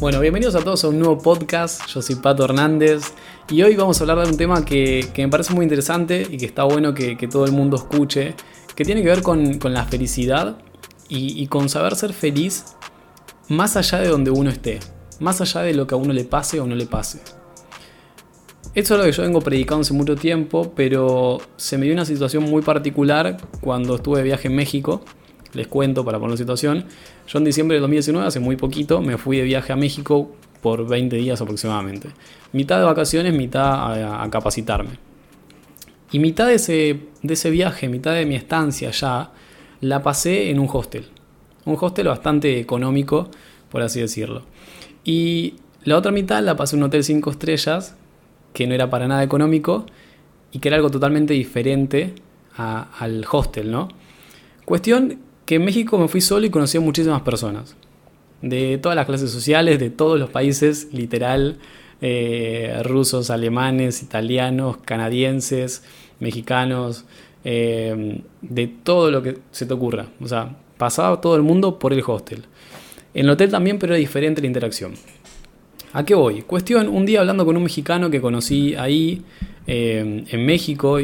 Bueno, bienvenidos a todos a un nuevo podcast. Yo soy Pato Hernández y hoy vamos a hablar de un tema que, me parece muy interesante y que está bueno que, todo el mundo escuche, que tiene que ver con, la felicidad y, con saber ser feliz más allá de donde uno esté, más allá de lo que a uno le pase o no le pase. Esto es lo que yo vengo predicando hace mucho tiempo, pero se me dio una situación muy particular cuando estuve de viaje en México les cuento para poner la situación. Yo en diciembre de 2019, hace muy poquito, me fui de viaje a México por 20 días aproximadamente. Mitad de vacaciones, mitad a, capacitarme. Y mitad de ese, de ese viaje, mitad de mi estancia allá, la pasé en un hostel. Un hostel bastante económico, por así decirlo. Y la otra mitad la pasé en un hotel 5 estrellas, que no era para nada económico y que era algo totalmente diferente al hostel, ¿no? Cuestión que en México me fui solo y conocí a muchísimas personas. De todas las clases sociales, de todos los países, literal. Eh, rusos, alemanes, italianos, canadienses, mexicanos, eh, de todo lo que se te ocurra. O sea, pasaba todo el mundo por el hostel. En el hotel también, pero era diferente la interacción. ¿A qué voy? Cuestión, un día hablando con un mexicano que conocí ahí, eh, en México,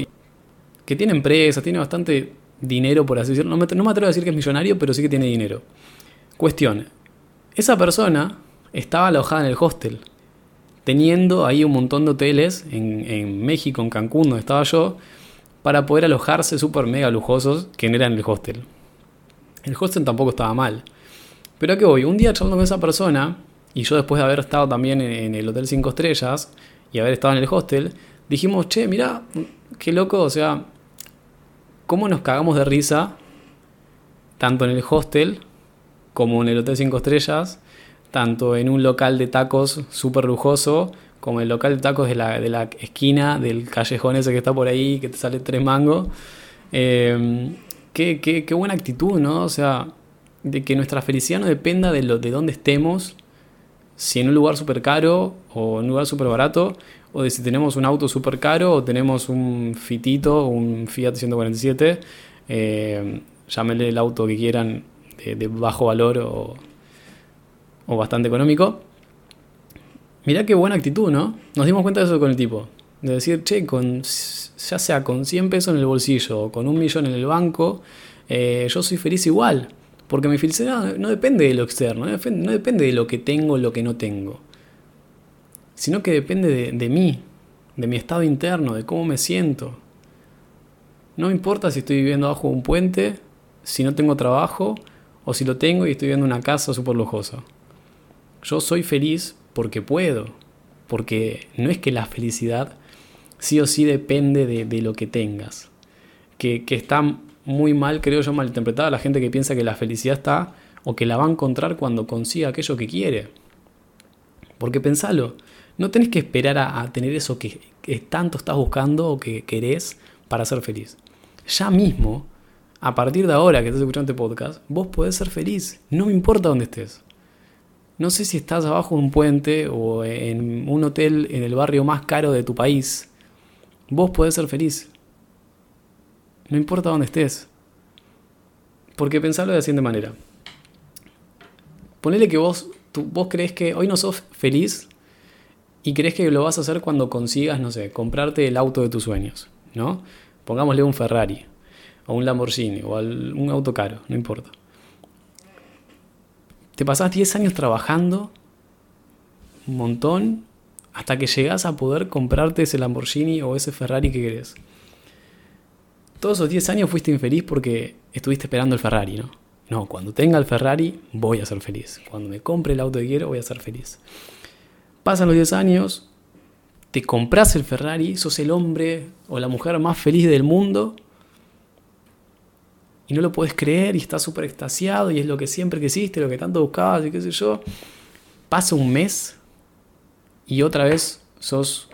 que tiene empresa, tiene bastante dinero, por así decirlo. No me, no me atrevo a decir que es millonario, pero sí que tiene dinero. Cuestión. Esa persona estaba alojada en el hostel, teniendo ahí un montón de hoteles en, en México, en Cancún, donde estaba yo, para poder alojarse súper mega lujosos que no eran el hostel. El hostel tampoco estaba mal. Pero a qué voy, un día charlando con esa persona, y yo después de haber estado también en el Hotel 5 Estrellas y haber estado en el hostel, dijimos, che, mira, qué loco, o sea, cómo nos cagamos de risa, tanto en el hostel como en el Hotel 5 Estrellas, tanto en un local de tacos súper lujoso, como el local de tacos de la, de la, esquina del callejón ese que está por ahí, que te sale tres mangos. Eh, qué, qué, buena actitud, ¿no? O sea, de que nuestra felicidad no dependa de, lo, de dónde estemos, si en un lugar súper caro o en un lugar súper barato, o de si tenemos un auto súper caro o tenemos un Fitito, un Fiat 147, eh, llámenle el auto que quieran de, bajo valor o, o, bastante económico. Mirá qué buena actitud, ¿no? Nos dimos cuenta de eso con el tipo. De decir, che, con, ya sea con 100 pesos en el bolsillo o con un millón en el banco, eh, yo soy feliz igual. Porque mi felicidad no depende de lo externo, no depende de lo que tengo o lo que no tengo sino que depende de, mí, de mi estado interno, de cómo me siento. No me importa si estoy viviendo bajo un puente, si no tengo trabajo, o si lo tengo y estoy viviendo en una casa súper lujosa. Yo soy feliz porque puedo, porque no es que la felicidad sí o sí depende de, lo que tengas. Que, que, está muy mal, creo yo, malinterpretada la gente que piensa que la felicidad está o que la va a encontrar cuando consiga aquello que quiere. Porque pensalo, no tenés que esperar a, tener eso que, tanto estás buscando o que querés para ser feliz. Ya mismo, a partir de ahora que estás escuchando este podcast, vos podés ser feliz. No me importa dónde estés. No sé si estás abajo de un puente o en un hotel en el barrio más caro de tu país. Vos podés ser feliz. No importa dónde estés. Porque pensalo de la siguiente manera. Ponele que vos, vos crees que hoy no sos feliz y crees que lo vas a hacer cuando consigas, no sé, comprarte el auto de tus sueños, ¿no? Pongámosle un Ferrari, o un Lamborghini, o un auto caro, no importa. Te pasás 10 años trabajando, un montón, hasta que llegas a poder comprarte ese Lamborghini o ese Ferrari que querés. Todos esos 10 años fuiste infeliz porque estuviste esperando el Ferrari, ¿no? No, cuando tenga el Ferrari voy a ser feliz. Cuando me compre el auto que quiero voy a ser feliz. Pasan los 10 años, te compras el Ferrari, sos el hombre o la mujer más feliz del mundo y no lo puedes creer y estás súper extasiado y es lo que siempre quisiste, lo que tanto buscabas y qué sé yo. Pasa un mes y otra vez sos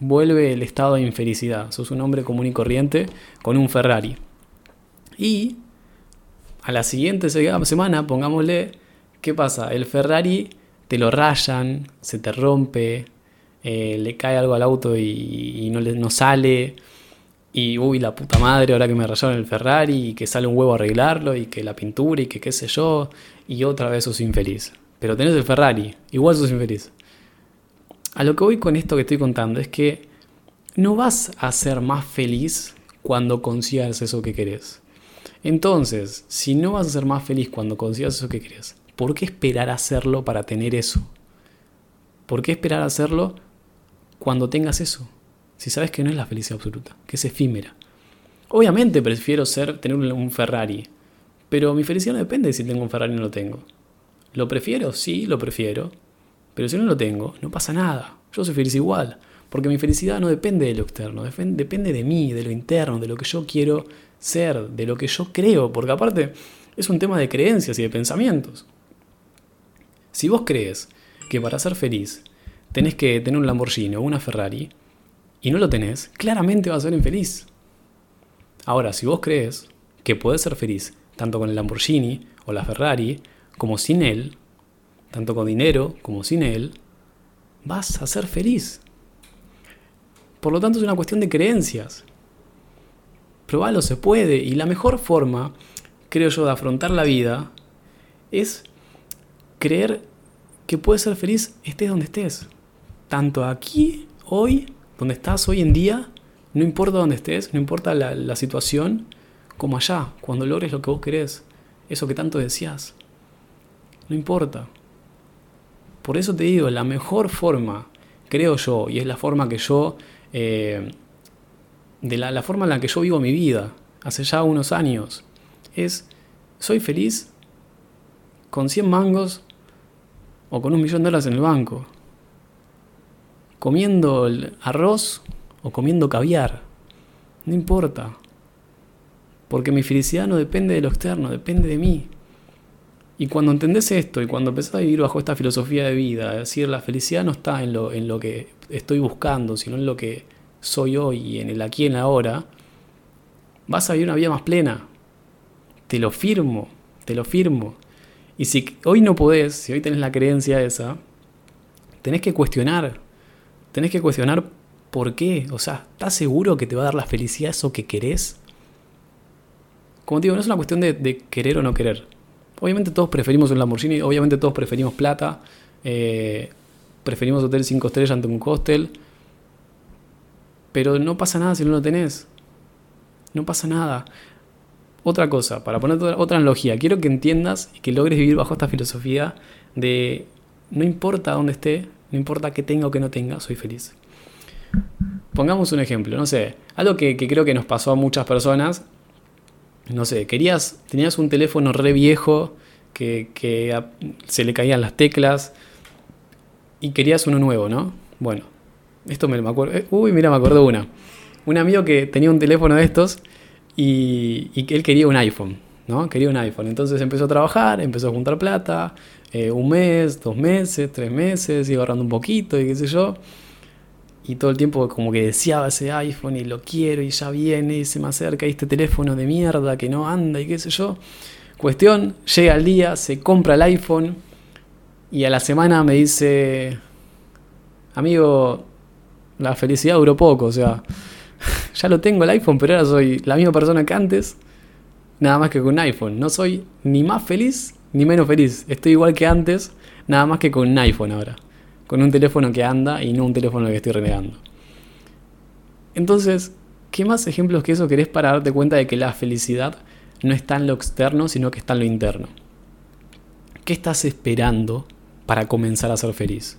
vuelve el estado de infelicidad. Sos un hombre común y corriente con un Ferrari. Y a la siguiente semana, pongámosle, ¿qué pasa? El Ferrari te lo rayan, se te rompe, eh, le cae algo al auto y, no, le, no sale. Y uy, la puta madre, ahora que me rayaron el Ferrari y que sale un huevo a arreglarlo y que la pintura y que qué sé yo. Y otra vez sos infeliz. pero tenés el Ferrari, igual sos infeliz. A lo que voy con esto que estoy contando es que no vas a ser más feliz cuando consigas eso que querés. Entonces, si no vas a ser más feliz cuando consigas eso que querés, ¿por qué esperar a hacerlo para tener eso? ¿Por qué esperar a hacerlo cuando tengas eso? Si sabes que no es la felicidad absoluta, que es efímera. Obviamente prefiero ser tener un Ferrari, pero mi felicidad no depende de si tengo un Ferrari o no lo tengo. ¿Lo prefiero? Sí, lo prefiero. Pero si no lo tengo, no pasa nada. Yo soy feliz igual. Porque mi felicidad no depende de lo externo, depende de mí, de lo interno, de lo que yo quiero ser, de lo que yo creo. Porque aparte es un tema de creencias y de pensamientos. Si vos crees que para ser feliz tenés que tener un Lamborghini o una Ferrari y no lo tenés, claramente vas a ser infeliz. Ahora, si vos crees que podés ser feliz tanto con el Lamborghini o la Ferrari como sin él, tanto con dinero como sin él, vas a ser feliz. Por lo tanto es una cuestión de creencias. Probalo, se puede. Y la mejor forma, creo yo, de afrontar la vida es creer que puedes ser feliz estés donde estés. Tanto aquí, hoy, donde estás hoy en día, no importa dónde estés, no importa la, situación, como allá, cuando logres lo que vos querés, eso que tanto decías. No importa. Por eso te digo, la mejor forma, creo yo, y es la forma que yo, eh, de la, la forma en la que yo vivo mi vida, hace ya unos años, es, soy feliz con 100 mangos o con un millón de dólares en el banco, comiendo arroz o comiendo caviar, no importa, porque mi felicidad no depende de lo externo, depende de mí. Y cuando entendés esto y cuando empezás a vivir bajo esta filosofía de vida, es decir, la felicidad no está en lo, en lo que estoy buscando, sino en lo que soy hoy y en el aquí y en la ahora, vas a vivir una vida más plena. Te lo firmo, te lo firmo. Y si hoy no podés, si hoy tenés la creencia esa, tenés que cuestionar. Tenés que cuestionar por qué. O sea, ¿estás seguro que te va a dar la felicidad eso que querés? Como digo, no es una cuestión de, de querer o no querer Obviamente todos preferimos un Lamborghini, obviamente todos preferimos plata, eh, preferimos hotel 5 estrellas ante un hostel, pero no pasa nada si no lo tenés. No pasa nada. Otra cosa, para poner otra analogía, quiero que entiendas y que logres vivir bajo esta filosofía de no importa dónde esté, no importa qué tenga o qué no tenga, soy feliz. Pongamos un ejemplo, no sé, algo que, que creo que nos pasó a muchas personas no sé, querías, tenías un teléfono re viejo que, se le caían las teclas y querías uno nuevo, ¿no? Bueno, esto me, me acuerdo. Eh, uy, mira, me acuerdo una. Un amigo que tenía un teléfono de estos y, él quería un iPhone, ¿no? Quería un iPhone. Entonces empezó a trabajar, empezó a juntar plata, eh, un mes, dos meses, tres meses, iba ahorrando un poquito y qué sé yo y todo el tiempo como que deseaba ese iPhone y lo quiero y ya viene y se me acerca este teléfono de mierda que no anda y qué sé yo. Cuestión, llega el día, se compra el iPhone y a la semana me dice, amigo, la felicidad duró poco, o sea, ya lo tengo el iPhone, pero ahora soy la misma persona que antes, nada más que con un iPhone. No soy ni más feliz ni menos feliz, estoy igual que antes, nada más que con un iPhone ahora con un teléfono que anda y no un teléfono que estoy renegando. Entonces, ¿qué más ejemplos que eso querés para darte cuenta de que la felicidad no está en lo externo, sino que está en lo interno? ¿Qué estás esperando para comenzar a ser feliz?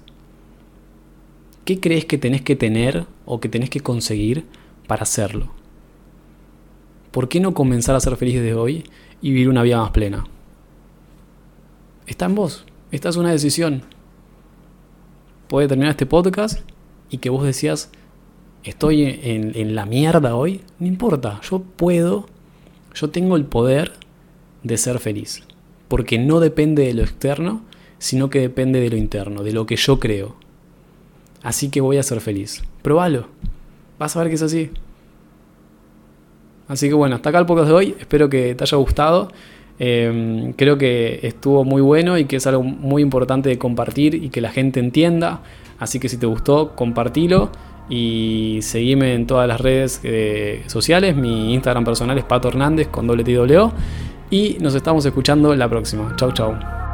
¿Qué crees que tenés que tener o que tenés que conseguir para hacerlo? ¿Por qué no comenzar a ser feliz desde hoy y vivir una vida más plena? Está en vos. Esta es una decisión puede terminar este podcast y que vos decías, estoy en, la mierda hoy, no importa, yo puedo, yo tengo el poder de ser feliz. Porque no depende de lo externo, sino que depende de lo interno, de lo que yo creo. Así que voy a ser feliz. Probalo. Vas a ver que es así. Así que bueno, hasta acá el podcast de hoy. Espero que te haya gustado. Em, creo que estuvo muy bueno y que es algo muy importante de compartir y que la gente entienda. Así que si te gustó, compartilo y seguime en todas las redes eh, sociales. Mi Instagram personal es Pato Hernández con doble T Y nos estamos escuchando la próxima. Chau, chau.